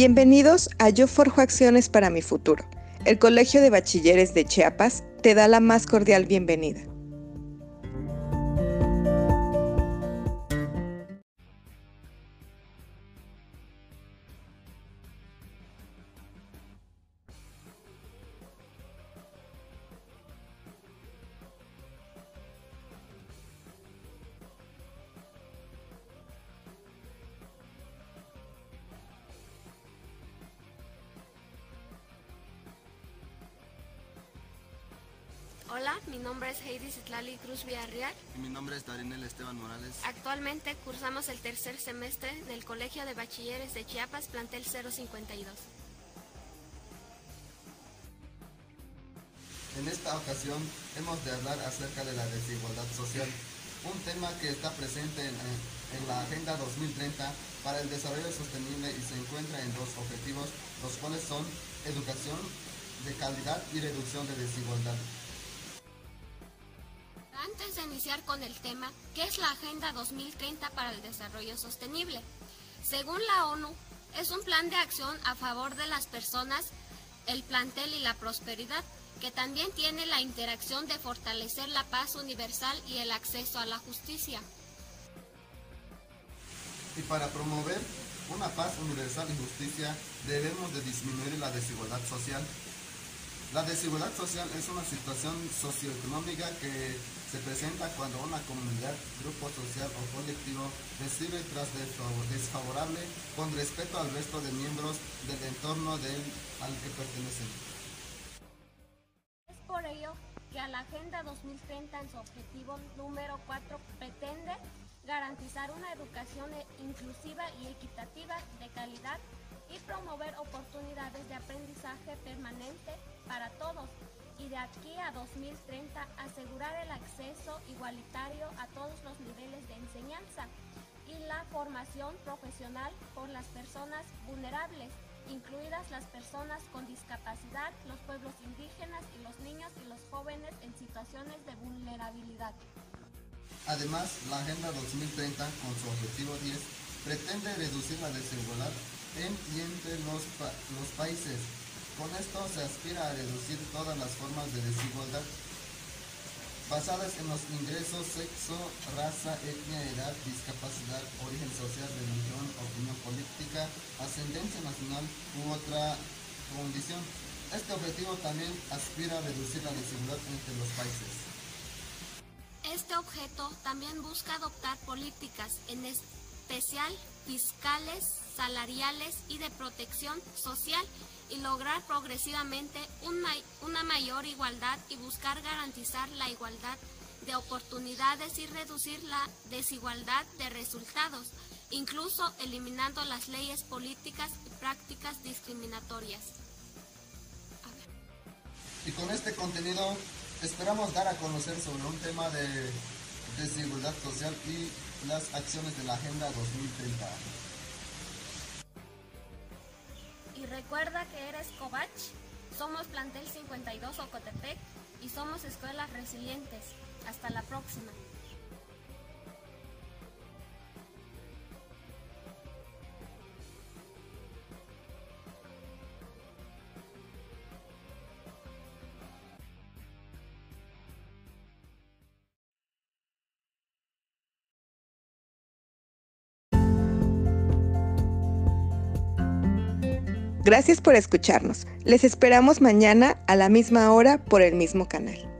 Bienvenidos a Yo Forjo Acciones para mi Futuro. El Colegio de Bachilleres de Chiapas te da la más cordial bienvenida. Hola, mi nombre es Heidi Citlali Cruz Villarreal. Y mi nombre es Darinel Esteban Morales. Actualmente cursamos el tercer semestre en el Colegio de Bachilleres de Chiapas, plantel 052. En esta ocasión hemos de hablar acerca de la desigualdad social, un tema que está presente en, en la Agenda 2030 para el Desarrollo Sostenible y se encuentra en dos objetivos, los cuales son educación de calidad y reducción de desigualdad. Antes de iniciar con el tema, ¿qué es la Agenda 2030 para el Desarrollo Sostenible? Según la ONU, es un plan de acción a favor de las personas, el plantel y la prosperidad, que también tiene la interacción de fortalecer la paz universal y el acceso a la justicia. Y para promover una paz universal y justicia, debemos de disminuir la desigualdad social. La desigualdad social es una situación socioeconómica que se presenta cuando una comunidad, grupo social o colectivo recibe trato desfavorable con respecto al resto de miembros del entorno al que pertenecen. Es por ello que a la Agenda 2030 en su objetivo número 4 pretende garantizar una educación inclusiva y equitativa de calidad y promover oportunidades de aprendizaje permanente para todos aquí a 2030 asegurar el acceso igualitario a todos los niveles de enseñanza y la formación profesional por las personas vulnerables, incluidas las personas con discapacidad, los pueblos indígenas y los niños y los jóvenes en situaciones de vulnerabilidad. Además, la Agenda 2030, con su objetivo 10, pretende reducir la desigualdad en y entre los, pa los países. Con esto se aspira a reducir todas las formas de desigualdad basadas en los ingresos, sexo, raza, etnia, edad, discapacidad, origen social, religión, opinión política, ascendencia nacional u otra condición. Este objetivo también aspira a reducir la desigualdad entre los países. Este objeto también busca adoptar políticas, en especial fiscales, salariales y de protección social y lograr progresivamente una mayor igualdad y buscar garantizar la igualdad de oportunidades y reducir la desigualdad de resultados, incluso eliminando las leyes políticas y prácticas discriminatorias. Y con este contenido esperamos dar a conocer sobre un tema de desigualdad social y las acciones de la Agenda 2030. Recuerda que eres Covach, somos Plantel 52 Ocotepec y somos Escuelas Resilientes. Hasta la próxima. Gracias por escucharnos. Les esperamos mañana a la misma hora por el mismo canal.